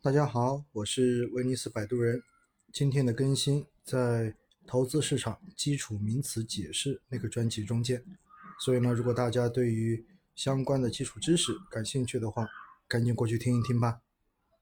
大家好我是威尼斯摆渡人。今天的更新在投资市场基础名词解释那个专辑中间所以呢如果大家对于相关的基础知识感兴趣的话赶紧过去听一听吧。